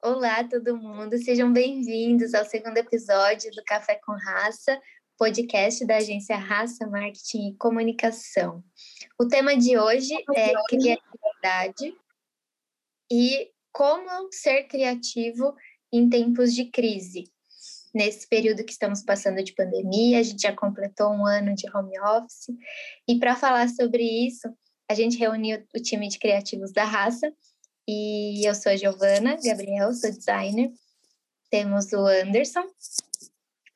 Olá, todo mundo. Sejam bem-vindos ao segundo episódio do Café com Raça, podcast da agência Raça Marketing e Comunicação. O tema de hoje é criatividade e como ser criativo em tempos de crise. Nesse período que estamos passando de pandemia, a gente já completou um ano de home office, e para falar sobre isso, a gente reuniu o time de criativos da raça, e eu sou a Giovana Gabriel, sou designer. Temos o Anderson,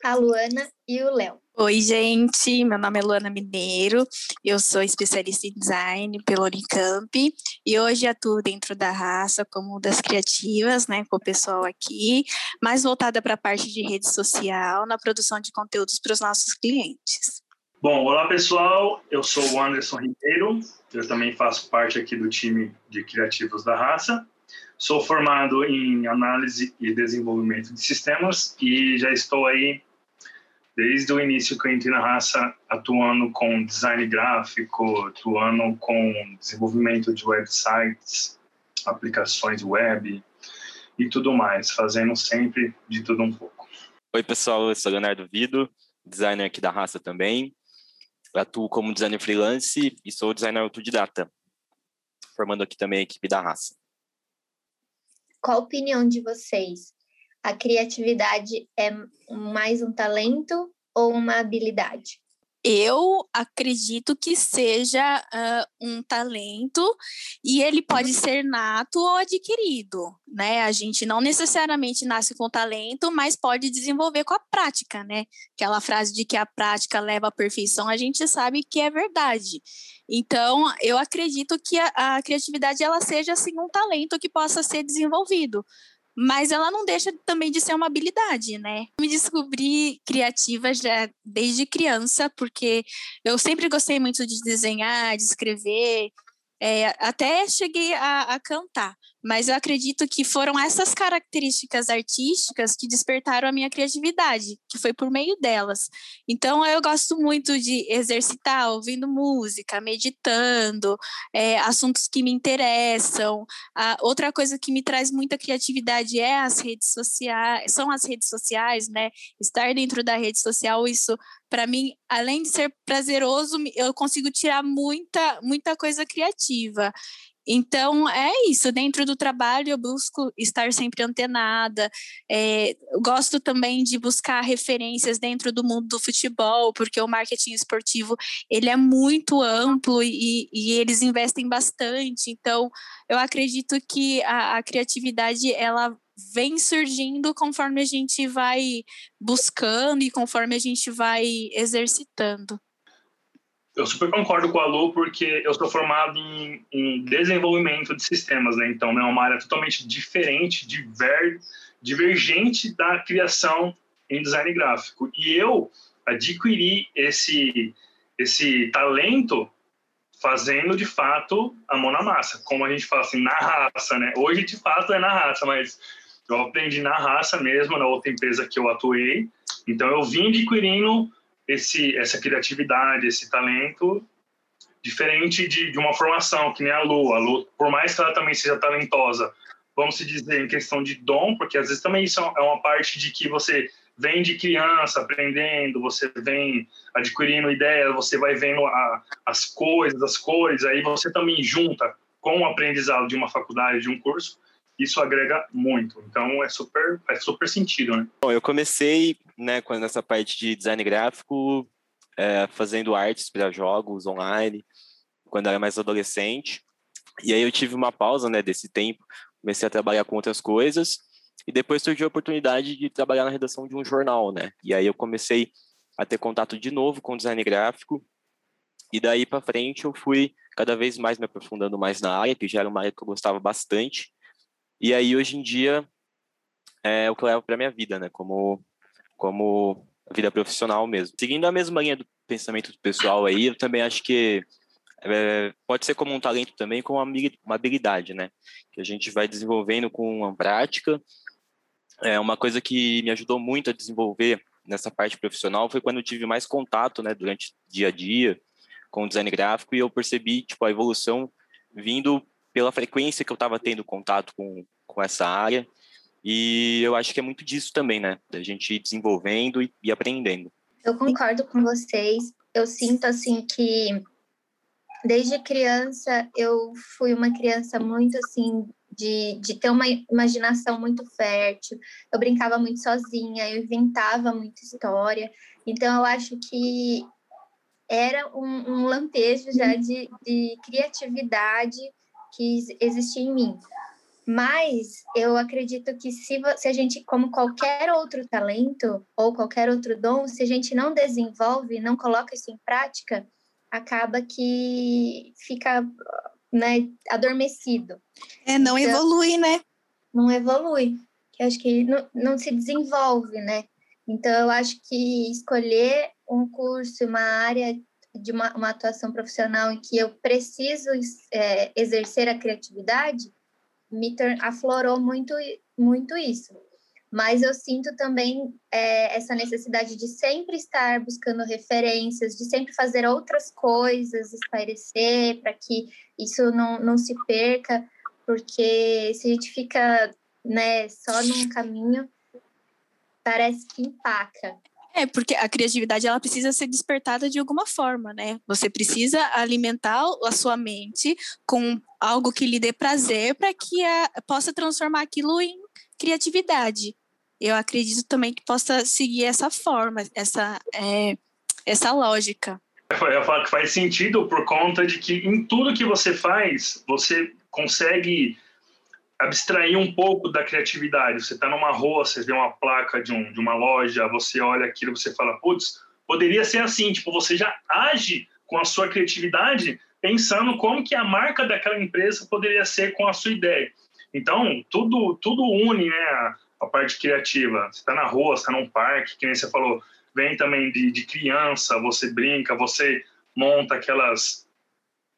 a Luana e o Léo. Oi, gente. Meu nome é Luana Mineiro. Eu sou especialista em design pela Unicamp e hoje atuo dentro da raça como das criativas, né, com o pessoal aqui, mais voltada para a parte de rede social, na produção de conteúdos para os nossos clientes. Bom, olá pessoal. Eu sou o Anderson Ribeiro. Eu também faço parte aqui do time de criativos da raça. Sou formado em análise e desenvolvimento de sistemas e já estou aí desde o início que eu entrei na raça, atuando com design gráfico, atuando com desenvolvimento de websites, aplicações web e tudo mais, fazendo sempre de tudo um pouco. Oi, pessoal, eu sou Leonardo Vido, designer aqui da raça também. Eu atuo como designer freelance e sou designer autodidata, formando aqui também a equipe da raça. Qual a opinião de vocês a criatividade é mais um talento ou uma habilidade? Eu acredito que seja uh, um talento e ele pode ser nato ou adquirido, né? A gente não necessariamente nasce com talento, mas pode desenvolver com a prática, né? Aquela frase de que a prática leva à perfeição, a gente sabe que é verdade. Então, eu acredito que a, a criatividade ela seja assim um talento que possa ser desenvolvido mas ela não deixa também de ser uma habilidade, né? Me descobri criativa já desde criança, porque eu sempre gostei muito de desenhar, de escrever, é, até cheguei a, a, cantar, mas eu acredito que foram essas características artísticas que despertaram a minha criatividade, que foi por meio delas. Então eu gosto muito de exercitar ouvindo música, meditando, é, assuntos que me interessam. A, outra coisa que me traz muita criatividade é as redes sociais, são as redes sociais, né? Estar dentro da rede social, isso para mim, além de ser prazeroso, eu consigo tirar muita, muita coisa criativa. Então, é isso. Dentro do trabalho, eu busco estar sempre antenada. É, gosto também de buscar referências dentro do mundo do futebol, porque o marketing esportivo ele é muito amplo e, e eles investem bastante. Então, eu acredito que a, a criatividade ela vem surgindo conforme a gente vai buscando e conforme a gente vai exercitando. Eu super concordo com a Lu, porque eu sou formado em, em desenvolvimento de sistemas, né? Então, é uma área totalmente diferente, diver, divergente da criação em design gráfico. E eu adquiri esse, esse talento fazendo de fato a mão na massa, como a gente fala assim, na raça, né? Hoje de fato é na raça, mas eu aprendi na raça mesmo, na outra empresa que eu atuei. Então eu vim adquirindo esse, essa criatividade, esse talento, diferente de, de uma formação, que nem a Lu. A Lu, por mais que ela também seja talentosa, vamos se dizer em questão de dom, porque às vezes também isso é uma parte de que você vem de criança aprendendo, você vem adquirindo ideias, você vai vendo a, as coisas, as cores, aí você também junta com o aprendizado de uma faculdade, de um curso, isso agrega muito. Então é super, faz super sentido, né? Bom, eu comecei, né, com essa parte de design gráfico, é, fazendo artes para jogos online, quando era mais adolescente. E aí eu tive uma pausa, né, desse tempo, comecei a trabalhar com outras coisas, e depois surgiu a oportunidade de trabalhar na redação de um jornal, né? E aí eu comecei a ter contato de novo com design gráfico, e daí para frente eu fui cada vez mais me aprofundando mais na área, que já era uma área que eu gostava bastante, e aí, hoje em dia, é o que eu levo para minha vida, né? Como, como vida profissional mesmo. Seguindo a mesma linha do pensamento pessoal aí, eu também acho que é, pode ser como um talento também, como uma habilidade, né? Que a gente vai desenvolvendo com uma prática. É uma coisa que me ajudou muito a desenvolver nessa parte profissional foi quando eu tive mais contato, né, durante dia a dia com o design gráfico e eu percebi, tipo, a evolução vindo pela frequência que eu estava tendo contato com, com essa área e eu acho que é muito disso também, né, da gente ir desenvolvendo e, e aprendendo. Eu concordo com vocês. Eu sinto, assim, que desde criança eu fui uma criança muito, assim, de, de ter uma imaginação muito fértil. Eu brincava muito sozinha, eu inventava muita história. Então, eu acho que era um, um lampejo já de, de criatividade que existia em mim. Mas eu acredito que se, se a gente, como qualquer outro talento ou qualquer outro dom, se a gente não desenvolve, não coloca isso em prática, acaba que fica né, adormecido. É, não então, evolui, né? Não evolui. Eu acho que não, não se desenvolve, né? Então, eu acho que escolher um curso, uma área de uma, uma atuação profissional em que eu preciso é, exercer a criatividade, me aflorou muito, muito isso. Mas eu sinto também é, essa necessidade de sempre estar buscando referências, de sempre fazer outras coisas, espairecer, para que isso não, não se perca, porque se a gente fica né, só num caminho, parece que empaca. É, porque a criatividade ela precisa ser despertada de alguma forma, né? Você precisa alimentar a sua mente com algo que lhe dê prazer para que a, possa transformar aquilo em criatividade. Eu acredito também que possa seguir essa forma, essa, é, essa lógica. Eu falo que faz sentido por conta de que em tudo que você faz, você consegue abstrair um pouco da criatividade. Você está numa rua, você vê uma placa de, um, de uma loja, você olha aquilo, você fala, putz, poderia ser assim. Tipo, você já age com a sua criatividade pensando como que a marca daquela empresa poderia ser com a sua ideia. Então, tudo, tudo une né, a, a parte criativa. Você está na rua, está num parque, que nem você falou, vem também de, de criança, você brinca, você monta aquelas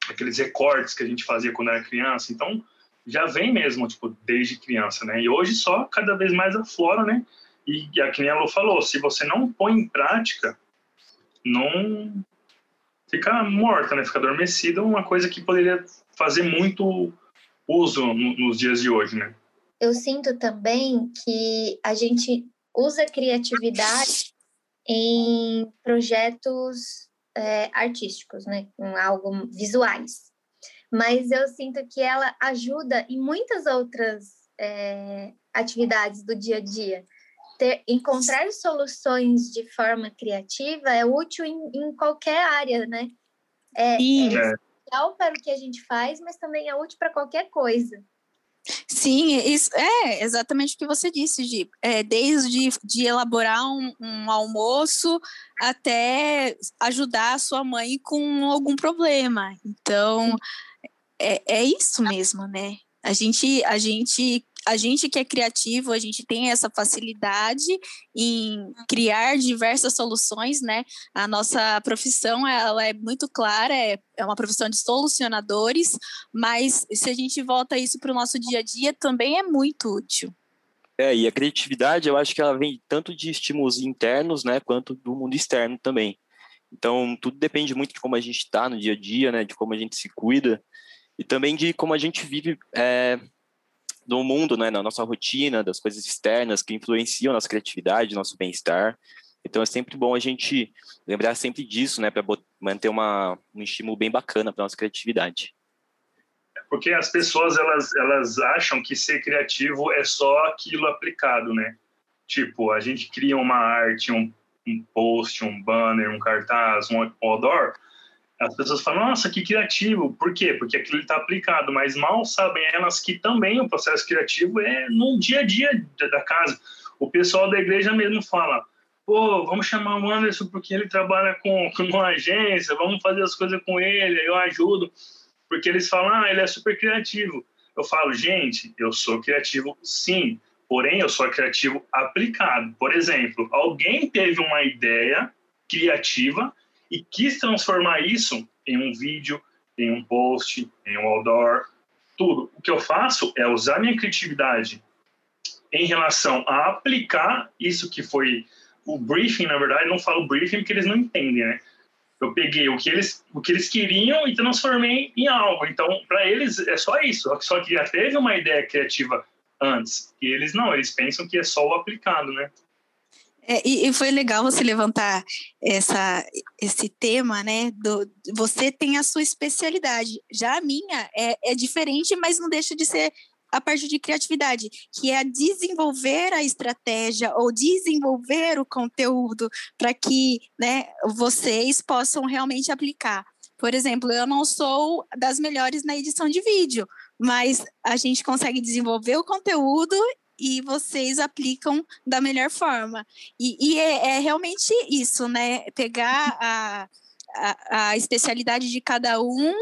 aqueles recortes que a gente fazia quando era criança. Então, já vem mesmo, tipo, desde criança, né? E hoje só cada vez mais aflora, né? E, e a que falou, se você não põe em prática, não fica morta, né? Fica adormecida, uma coisa que poderia fazer muito uso no, nos dias de hoje, né? Eu sinto também que a gente usa criatividade em projetos é, artísticos, né? Com algo visuais mas eu sinto que ela ajuda em muitas outras é, atividades do dia a dia. Ter, encontrar soluções de forma criativa é útil em, em qualquer área, né? É, é essencial para o que a gente faz, mas também é útil para qualquer coisa. Sim, isso é exatamente o que você disse, Gi. É, desde de elaborar um, um, almoço até ajudar a sua mãe com algum problema. Então, é, é isso mesmo, né? A gente, a gente, a gente que é criativo, a gente tem essa facilidade em criar diversas soluções, né? A nossa profissão, ela é muito clara, é, é uma profissão de solucionadores, mas se a gente volta isso para o nosso dia a dia, também é muito útil. É, e a criatividade, eu acho que ela vem tanto de estímulos internos, né, quanto do mundo externo também. Então, tudo depende muito de como a gente está no dia a dia, né, de como a gente se cuida e também de como a gente vive é, no mundo, né, na nossa rotina, das coisas externas que influenciam nossa criatividade, nosso bem-estar. Então é sempre bom a gente lembrar sempre disso, né, para manter uma, um estímulo bem bacana para nossa criatividade. Porque as pessoas elas elas acham que ser criativo é só aquilo aplicado, né? Tipo, a gente cria uma arte, um, um post, um banner, um cartaz, um outdoor, as pessoas falam, nossa, que criativo. Por quê? Porque aquilo está aplicado, mas mal sabem elas que também o processo criativo é no dia a dia da casa. O pessoal da igreja mesmo fala, pô, vamos chamar o Anderson porque ele trabalha com, com uma agência, vamos fazer as coisas com ele, eu ajudo. Porque eles falam, ah, ele é super criativo. Eu falo, gente, eu sou criativo sim, porém eu sou criativo aplicado. Por exemplo, alguém teve uma ideia criativa e quis transformar isso em um vídeo, em um post, em um outdoor, tudo. O que eu faço é usar minha criatividade em relação a aplicar isso que foi o briefing, na verdade, não falo briefing porque eles não entendem, né? Eu peguei o que eles, o que eles queriam e transformei em algo. Então, para eles é só isso. Só que já teve uma ideia criativa antes. E eles não, eles pensam que é só o aplicado, né? É, e, e, foi legal você levantar essa, esse tema, né? Do, você tem a sua especialidade. Já a minha é, é diferente, mas não deixa de ser a parte de criatividade, que é desenvolver a estratégia ou desenvolver o conteúdo para que né, vocês possam realmente aplicar. Por exemplo, eu não sou das melhores na edição de vídeo, mas a gente consegue desenvolver o conteúdo e vocês aplicam da melhor forma. E, e é, é, realmente isso, né? Pegar a, a, a especialidade de cada um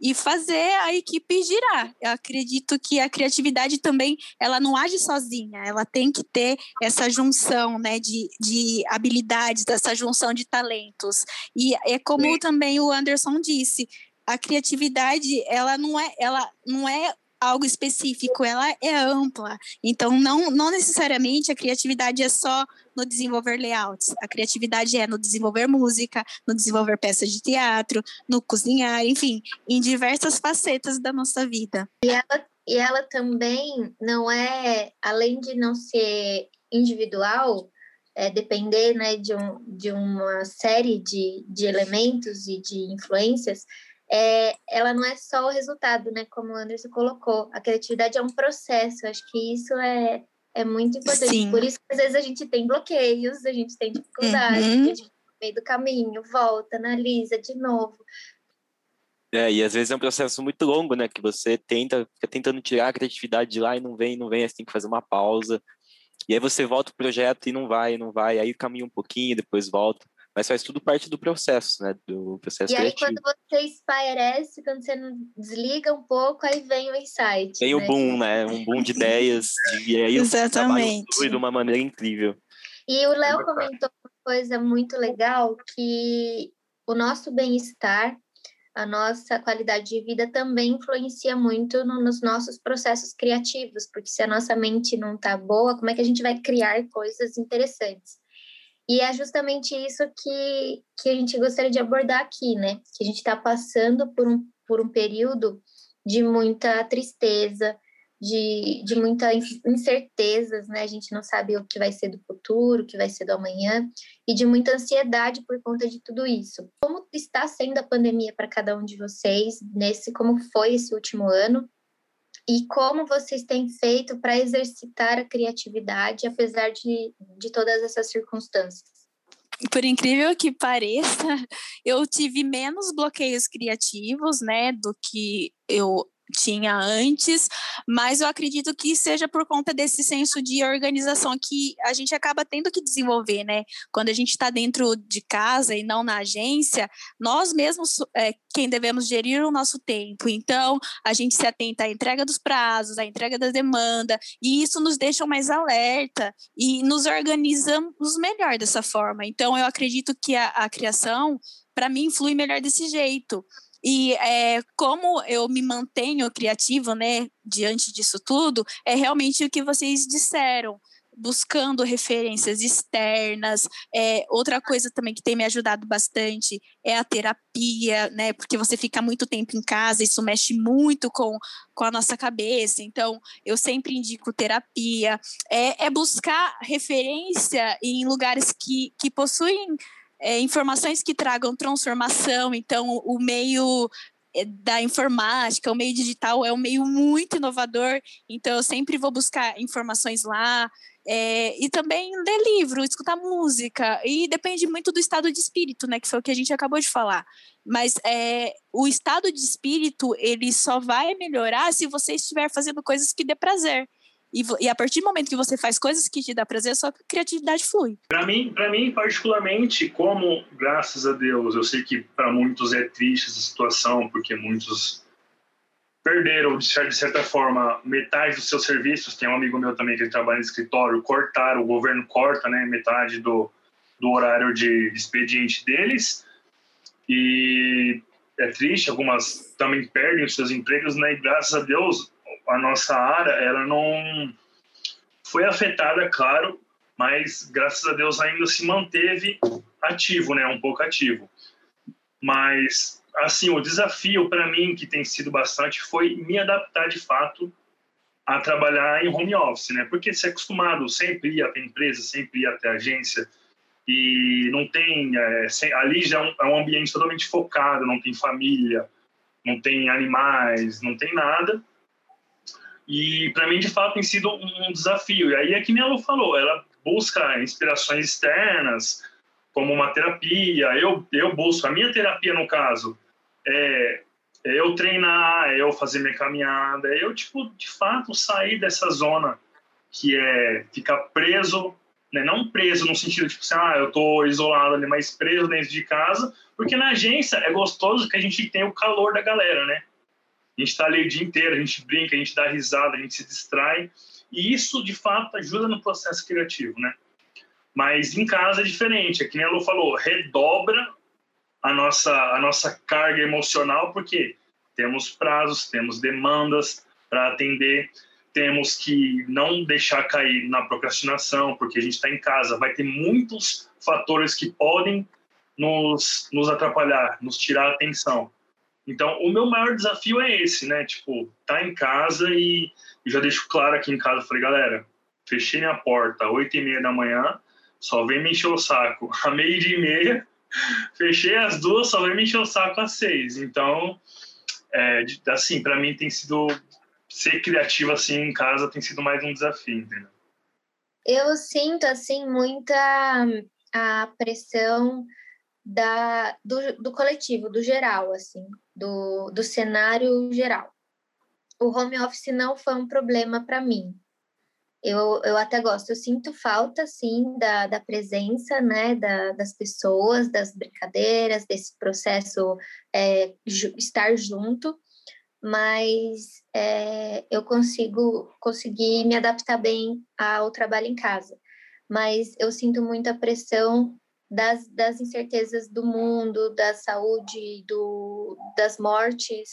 e fazer a equipe girar. Eu acredito que a criatividade também, ela não age sozinha, ela tem que ter essa junção, né, de, de habilidades, dessa junção de talentos. E é como Sim. também o Anderson disse, a criatividade, ela não é, ela não é algo específico, ela é ampla. Então, não, não necessariamente a criatividade é só no desenvolver layouts. A criatividade é no desenvolver música, no desenvolver peças de teatro, no cozinhar, enfim, em diversas facetas da nossa vida. E ela, e ela também não é, além de não ser individual, é, depender né, de, um, de uma série de, de elementos e de influências, é, ela não é só o resultado, né? Como o Anderson colocou. A criatividade é um processo. Acho que isso é, é muito importante. Sim. Por isso que às vezes a gente tem bloqueios, a gente tem dificuldade, uhum. a gente no meio do caminho, volta, analisa de novo. É, e às vezes é um processo muito longo, né? Que você tenta, fica tentando tirar a criatividade de lá e não vem, não vem, aí você tem que fazer uma pausa. E aí você volta o projeto e não vai, não vai, aí caminha um pouquinho, depois volta mas faz tudo parte do processo, né? Do processo e criativo. aí, quando você espairece, quando você desliga um pouco, aí vem o insight. Vem né? o boom, né? Um boom de ideias. De, e aí Exatamente. flui de uma maneira incrível. E o Léo comentou uma coisa muito legal, que o nosso bem-estar, a nossa qualidade de vida também influencia muito no, nos nossos processos criativos, porque se a nossa mente não está boa, como é que a gente vai criar coisas interessantes? E é justamente isso que, que a gente gostaria de abordar aqui, né? Que a gente está passando por um, por um período de muita tristeza, de, de muitas incertezas, né? A gente não sabe o que vai ser do futuro, o que vai ser do amanhã, e de muita ansiedade por conta de tudo isso. Como está sendo a pandemia para cada um de vocês, nesse como foi esse último ano? E como vocês têm feito para exercitar a criatividade, apesar de, de todas essas circunstâncias? Por incrível que pareça, eu tive menos bloqueios criativos, né, do que eu tinha antes, mas eu acredito que seja por conta desse senso de organização que a gente acaba tendo que desenvolver, né? Quando a gente está dentro de casa e não na agência, nós mesmos é quem devemos gerir o nosso tempo. Então, a gente se atenta à entrega dos prazos, à entrega da demanda, e isso nos deixa mais alerta e nos organizamos melhor dessa forma. Então, eu acredito que a, a criação, para mim, flui melhor desse jeito. E é, como eu me mantenho criativo, né, diante disso tudo, é realmente o que vocês disseram buscando referências externas. É, outra coisa também que tem me ajudado bastante é a terapia, né? Porque você fica muito tempo em casa, isso mexe muito com, com a nossa cabeça. Então, eu sempre indico terapia. É, é buscar referência em lugares que, que possuem é, informações que tragam transformação. Então, o meio é, da informática, o meio digital é um meio muito inovador, então eu sempre vou buscar informações lá. É, e também ler livro, escutar música, e depende muito do estado de espírito, né, que foi o que a gente acabou de falar. Mas é, o estado de espírito, ele só vai melhorar se você estiver fazendo coisas que dê prazer. E, e, a partir do momento que você faz coisas que te dá prazer, a sua criatividade flui. Para mim, para mim particularmente, como graças a Deus, eu sei que para muitos é triste essa situação, porque muitos perderam de certa forma metade dos seus serviços. Tem um amigo meu também que trabalha no escritório, cortaram, o governo corta, né, metade do, do horário de expediente deles. E é triste, algumas também perdem os seus empregos, né? E graças a Deus a nossa área ela não foi afetada, claro, mas graças a Deus ainda se manteve ativo, né, um pouco ativo. Mas assim, o desafio para mim que tem sido bastante foi me adaptar de fato a trabalhar em home office, né? Porque se é acostumado sempre ir até empresa, sempre ir até agência e não tem é, sem, ali já é um, é um ambiente totalmente focado, não tem família, não tem animais, não tem nada. E para mim, de fato, tem sido um desafio. E aí é que nem a Lu falou, ela busca inspirações externas, como uma terapia. Eu, eu busco, a minha terapia, no caso, é, é eu treinar, é eu fazer minha caminhada, é eu, tipo, de fato, sair dessa zona que é ficar preso, né? não preso no sentido, tipo assim, ah, eu tô isolado ali, mas preso dentro de casa, porque na agência é gostoso que a gente tem o calor da galera, né? A gente está ali o dia inteiro, a gente brinca, a gente dá risada, a gente se distrai. E isso, de fato, ajuda no processo criativo, né? Mas em casa é diferente. É que nem a Lu falou, redobra a nossa, a nossa carga emocional, porque temos prazos, temos demandas para atender, temos que não deixar cair na procrastinação, porque a gente está em casa. Vai ter muitos fatores que podem nos, nos atrapalhar, nos tirar a atenção. Então, o meu maior desafio é esse, né? Tipo, tá em casa e, já deixo claro aqui em casa, falei, galera, fechei minha porta oito e meia da manhã, só vem me encher o saco a meio dia e meia, fechei as duas, só vem me encher o saco às seis. Então, é, assim, para mim tem sido, ser criativo assim em casa tem sido mais um desafio, entendeu? Eu sinto, assim, muita a pressão da, do, do coletivo, do geral, assim, do, do cenário geral. O home office não foi um problema para mim. Eu, eu até gosto, eu sinto falta, sim, da, da presença, né, da, das pessoas, das brincadeiras, desse processo é, ju, estar junto, mas é, eu consigo conseguir me adaptar bem ao trabalho em casa. Mas eu sinto muita pressão das, das incertezas do mundo, da saúde, do, das mortes,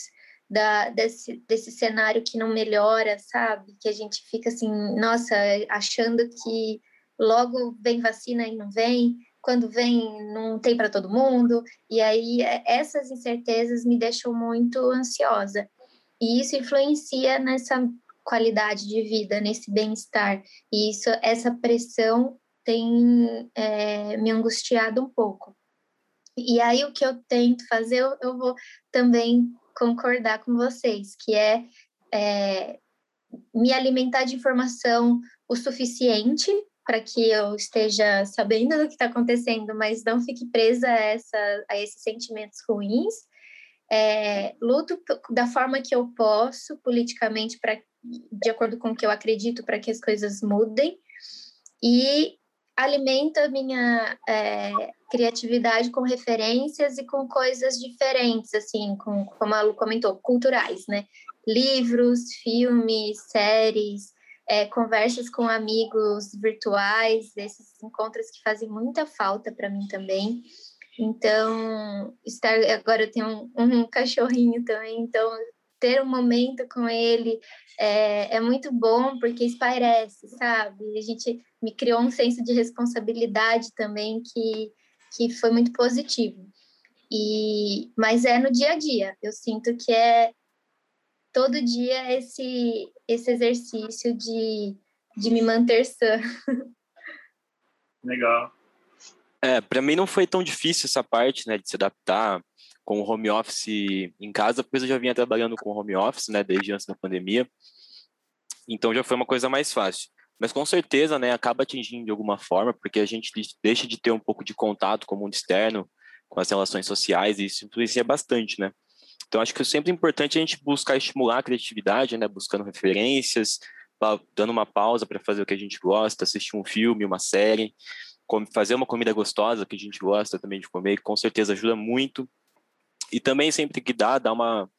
da, desse, desse cenário que não melhora, sabe? Que a gente fica assim, nossa, achando que logo vem vacina e não vem, quando vem não tem para todo mundo, e aí é, essas incertezas me deixam muito ansiosa. E isso influencia nessa qualidade de vida, nesse bem-estar. E isso, essa pressão tem é, me angustiado um pouco. E aí o que eu tento fazer, eu, eu vou também concordar com vocês, que é, é me alimentar de informação o suficiente para que eu esteja sabendo do que está acontecendo, mas não fique presa a, essa, a esses sentimentos ruins. É, luto da forma que eu posso politicamente para de acordo com o que eu acredito para que as coisas mudem e alimenta a minha é, criatividade com referências e com coisas diferentes, assim, com, como a Lu comentou, culturais, né? Livros, filmes, séries, é, conversas com amigos virtuais, esses encontros que fazem muita falta para mim também. Então, estar agora eu tenho um, um cachorrinho também, então ter um momento com ele é, é muito bom porque espairece, sabe? A gente me criou um senso de responsabilidade também que, que foi muito positivo. E, mas é no dia a dia. Eu sinto que é todo dia esse, esse exercício de, de me manter sã. Legal. É, para mim não foi tão difícil essa parte, né, de se adaptar com o home office em casa, porque eu já vinha trabalhando com home office, né, desde antes da pandemia. Então já foi uma coisa mais fácil. Mas com certeza, né, acaba atingindo de alguma forma, porque a gente deixa de ter um pouco de contato com o mundo externo, com as relações sociais, e isso influencia bastante, né? Então acho que é sempre importante a gente buscar estimular a criatividade, né, buscando referências, dando uma pausa para fazer o que a gente gosta, assistir um filme, uma série, fazer uma comida gostosa que a gente gosta também de comer, que com certeza ajuda muito e também sempre que dá, dá uma,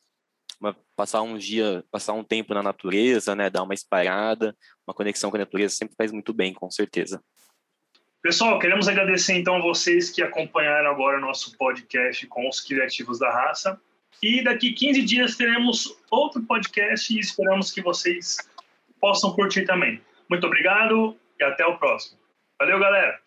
uma, passar um dia, passar um tempo na natureza, né, dar uma espalhada, uma conexão com a natureza sempre faz muito bem, com certeza. Pessoal, queremos agradecer então a vocês que acompanharam agora o nosso podcast com os criativos da raça. E daqui 15 dias teremos outro podcast e esperamos que vocês possam curtir também. Muito obrigado e até o próximo. Valeu, galera!